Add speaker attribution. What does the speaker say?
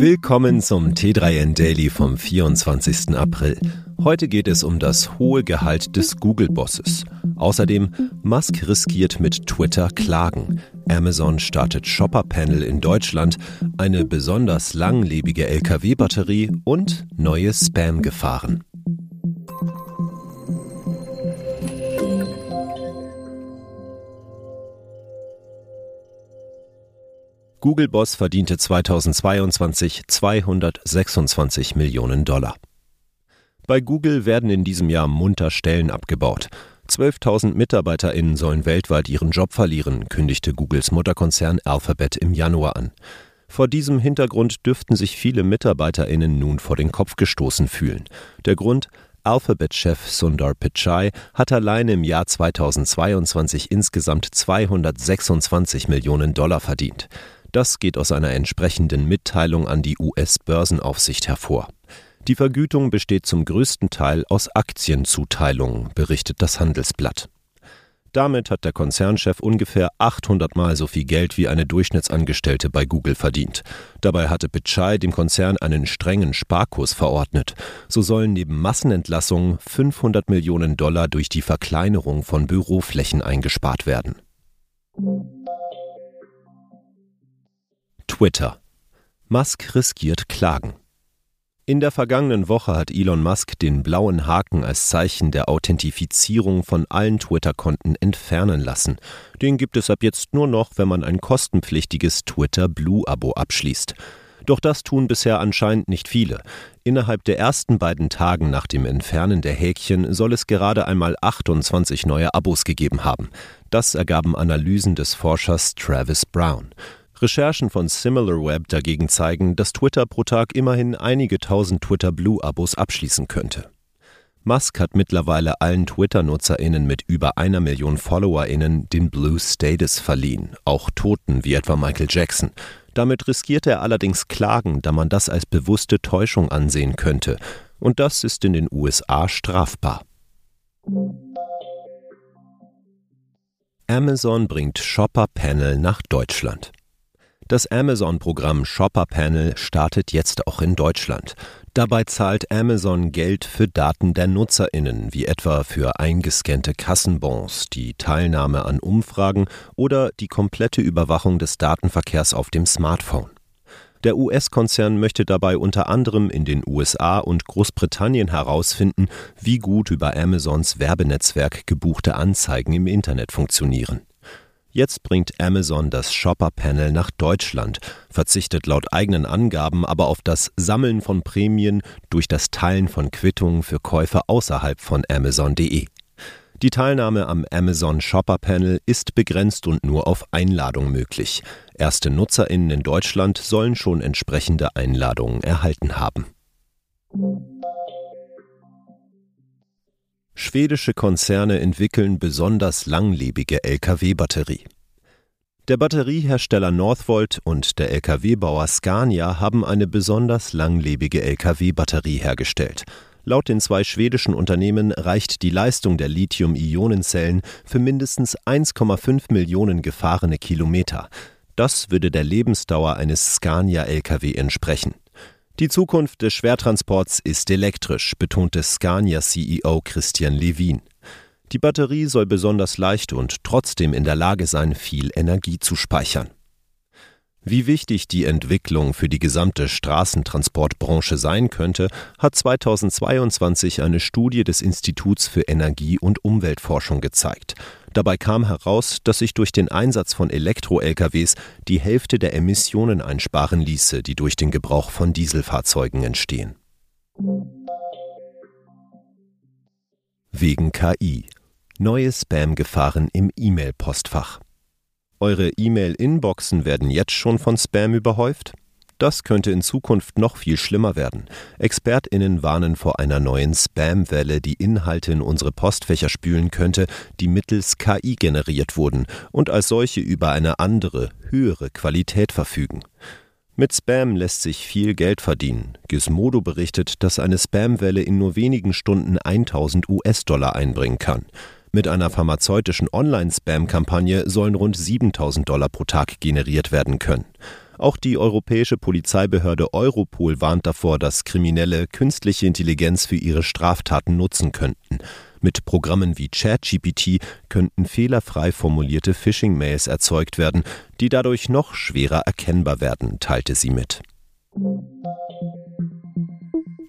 Speaker 1: Willkommen zum T3N Daily vom 24. April. Heute geht es um das hohe Gehalt des Google-Bosses. Außerdem, Musk riskiert mit Twitter Klagen. Amazon startet Shopper-Panel in Deutschland, eine besonders langlebige Lkw-Batterie und neue Spam-Gefahren. Google-Boss verdiente 2022 226 Millionen Dollar. Bei Google werden in diesem Jahr munter Stellen abgebaut. 12.000 MitarbeiterInnen sollen weltweit ihren Job verlieren, kündigte Googles Mutterkonzern Alphabet im Januar an. Vor diesem Hintergrund dürften sich viele MitarbeiterInnen nun vor den Kopf gestoßen fühlen. Der Grund? Alphabet-Chef Sundar Pichai hat allein im Jahr 2022 insgesamt 226 Millionen Dollar verdient. Das geht aus einer entsprechenden Mitteilung an die US-Börsenaufsicht hervor. Die Vergütung besteht zum größten Teil aus Aktienzuteilungen, berichtet das Handelsblatt. Damit hat der Konzernchef ungefähr 800 Mal so viel Geld wie eine Durchschnittsangestellte bei Google verdient. Dabei hatte Pichai dem Konzern einen strengen Sparkurs verordnet. So sollen neben Massenentlassungen 500 Millionen Dollar durch die Verkleinerung von Büroflächen eingespart werden. Twitter. Musk riskiert Klagen. In der vergangenen Woche hat Elon Musk den blauen Haken als Zeichen der Authentifizierung von allen Twitter-Konten entfernen lassen. Den gibt es ab jetzt nur noch, wenn man ein kostenpflichtiges Twitter Blue-Abo abschließt. Doch das tun bisher anscheinend nicht viele. Innerhalb der ersten beiden Tagen nach dem Entfernen der Häkchen soll es gerade einmal 28 neue Abos gegeben haben. Das ergaben Analysen des Forschers Travis Brown. Recherchen von SimilarWeb dagegen zeigen, dass Twitter pro Tag immerhin einige tausend Twitter Blue-Abos abschließen könnte. Musk hat mittlerweile allen Twitter-NutzerInnen mit über einer Million FollowerInnen den Blue Status verliehen, auch Toten wie etwa Michael Jackson. Damit riskiert er allerdings Klagen, da man das als bewusste Täuschung ansehen könnte. Und das ist in den USA strafbar. Amazon bringt Shopper Panel nach Deutschland. Das Amazon-Programm Shopper Panel startet jetzt auch in Deutschland. Dabei zahlt Amazon Geld für Daten der Nutzerinnen, wie etwa für eingescannte Kassenbons, die Teilnahme an Umfragen oder die komplette Überwachung des Datenverkehrs auf dem Smartphone. Der US-Konzern möchte dabei unter anderem in den USA und Großbritannien herausfinden, wie gut über Amazons Werbenetzwerk gebuchte Anzeigen im Internet funktionieren. Jetzt bringt Amazon das Shopper-Panel nach Deutschland, verzichtet laut eigenen Angaben aber auf das Sammeln von Prämien durch das Teilen von Quittungen für Käufe außerhalb von Amazon.de. Die Teilnahme am Amazon Shopper Panel ist begrenzt und nur auf Einladung möglich. Erste NutzerInnen in Deutschland sollen schon entsprechende Einladungen erhalten haben. Schwedische Konzerne entwickeln besonders langlebige Lkw-Batterie. Der Batteriehersteller Northvolt und der Lkw-Bauer Scania haben eine besonders langlebige Lkw-Batterie hergestellt. Laut den zwei schwedischen Unternehmen reicht die Leistung der Lithium-Ionen-Zellen für mindestens 1,5 Millionen gefahrene Kilometer. Das würde der Lebensdauer eines Scania-Lkw entsprechen. Die Zukunft des Schwertransports ist elektrisch, betonte Scania-CEO Christian Levin. Die Batterie soll besonders leicht und trotzdem in der Lage sein, viel Energie zu speichern. Wie wichtig die Entwicklung für die gesamte Straßentransportbranche sein könnte, hat 2022 eine Studie des Instituts für Energie- und Umweltforschung gezeigt. Dabei kam heraus, dass sich durch den Einsatz von Elektro-LKWs die Hälfte der Emissionen einsparen ließe, die durch den Gebrauch von Dieselfahrzeugen entstehen. Wegen KI. Neue Spam-Gefahren im E-Mail-Postfach. Eure E-Mail-Inboxen werden jetzt schon von Spam überhäuft? Das könnte in Zukunft noch viel schlimmer werden. ExpertInnen warnen vor einer neuen Spam-Welle, die Inhalte in unsere Postfächer spülen könnte, die mittels KI generiert wurden und als solche über eine andere, höhere Qualität verfügen. Mit Spam lässt sich viel Geld verdienen. Gizmodo berichtet, dass eine Spam-Welle in nur wenigen Stunden 1000 US-Dollar einbringen kann. Mit einer pharmazeutischen Online-Spam-Kampagne sollen rund 7000 Dollar pro Tag generiert werden können. Auch die europäische Polizeibehörde Europol warnt davor, dass Kriminelle künstliche Intelligenz für ihre Straftaten nutzen könnten. Mit Programmen wie ChatGPT könnten fehlerfrei formulierte Phishing-Mails erzeugt werden, die dadurch noch schwerer erkennbar werden, teilte sie mit.